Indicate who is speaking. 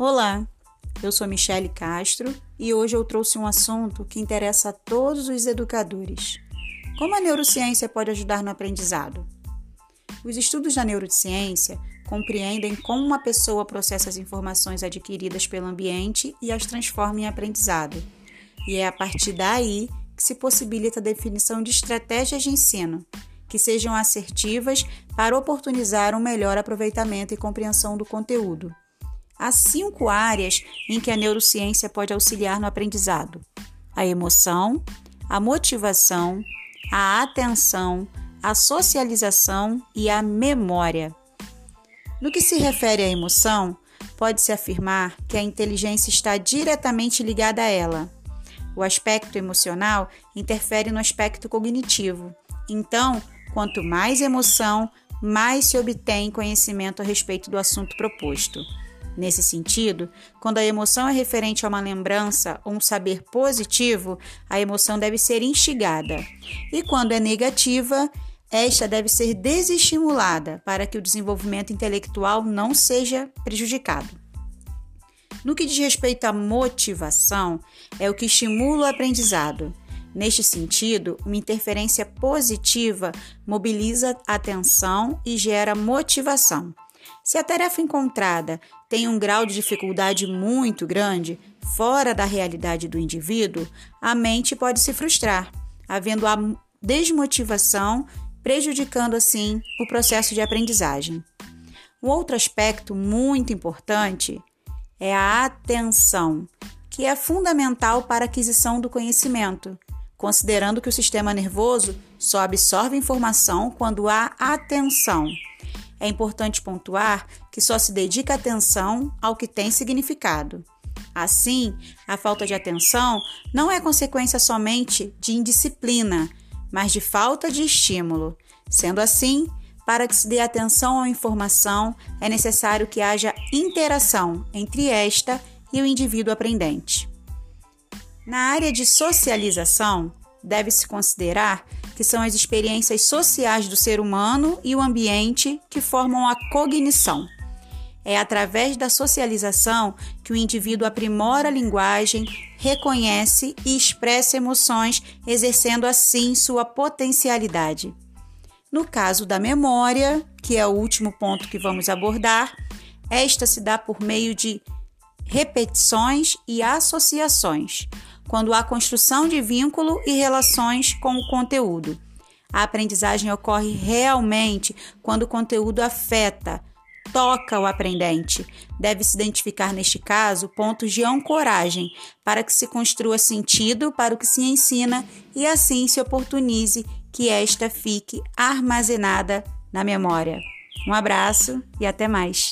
Speaker 1: Olá, eu sou Michele Castro e hoje eu trouxe um assunto que interessa a todos os educadores. Como a neurociência pode ajudar no aprendizado? Os estudos da neurociência compreendem como uma pessoa processa as informações adquiridas pelo ambiente e as transforma em aprendizado. E é a partir daí que se possibilita a definição de estratégias de ensino que sejam assertivas para oportunizar um melhor aproveitamento e compreensão do conteúdo. Há cinco áreas em que a neurociência pode auxiliar no aprendizado: a emoção, a motivação, a atenção, a socialização e a memória. No que se refere à emoção, pode-se afirmar que a inteligência está diretamente ligada a ela. O aspecto emocional interfere no aspecto cognitivo. Então, quanto mais emoção, mais se obtém conhecimento a respeito do assunto proposto. Nesse sentido, quando a emoção é referente a uma lembrança ou um saber positivo, a emoção deve ser instigada. E quando é negativa, esta deve ser desestimulada para que o desenvolvimento intelectual não seja prejudicado. No que diz respeito à motivação, é o que estimula o aprendizado. Neste sentido, uma interferência positiva mobiliza atenção e gera motivação. Se a tarefa encontrada tem um grau de dificuldade muito grande, fora da realidade do indivíduo, a mente pode se frustrar, havendo a desmotivação, prejudicando assim o processo de aprendizagem. Um outro aspecto muito importante é a atenção, que é fundamental para a aquisição do conhecimento, considerando que o sistema nervoso só absorve informação quando há atenção. É importante pontuar que só se dedica atenção ao que tem significado. Assim, a falta de atenção não é consequência somente de indisciplina, mas de falta de estímulo. Sendo assim, para que se dê atenção à informação, é necessário que haja interação entre esta e o indivíduo aprendente. Na área de socialização, deve-se considerar que são as experiências sociais do ser humano e o ambiente que formam a cognição. É através da socialização que o indivíduo aprimora a linguagem, reconhece e expressa emoções, exercendo assim sua potencialidade. No caso da memória, que é o último ponto que vamos abordar, esta se dá por meio de repetições e associações quando há construção de vínculo e relações com o conteúdo. A aprendizagem ocorre realmente quando o conteúdo afeta, toca o aprendente. Deve-se identificar, neste caso, pontos de ancoragem para que se construa sentido para o que se ensina e assim se oportunize que esta fique armazenada na memória. Um abraço e até mais.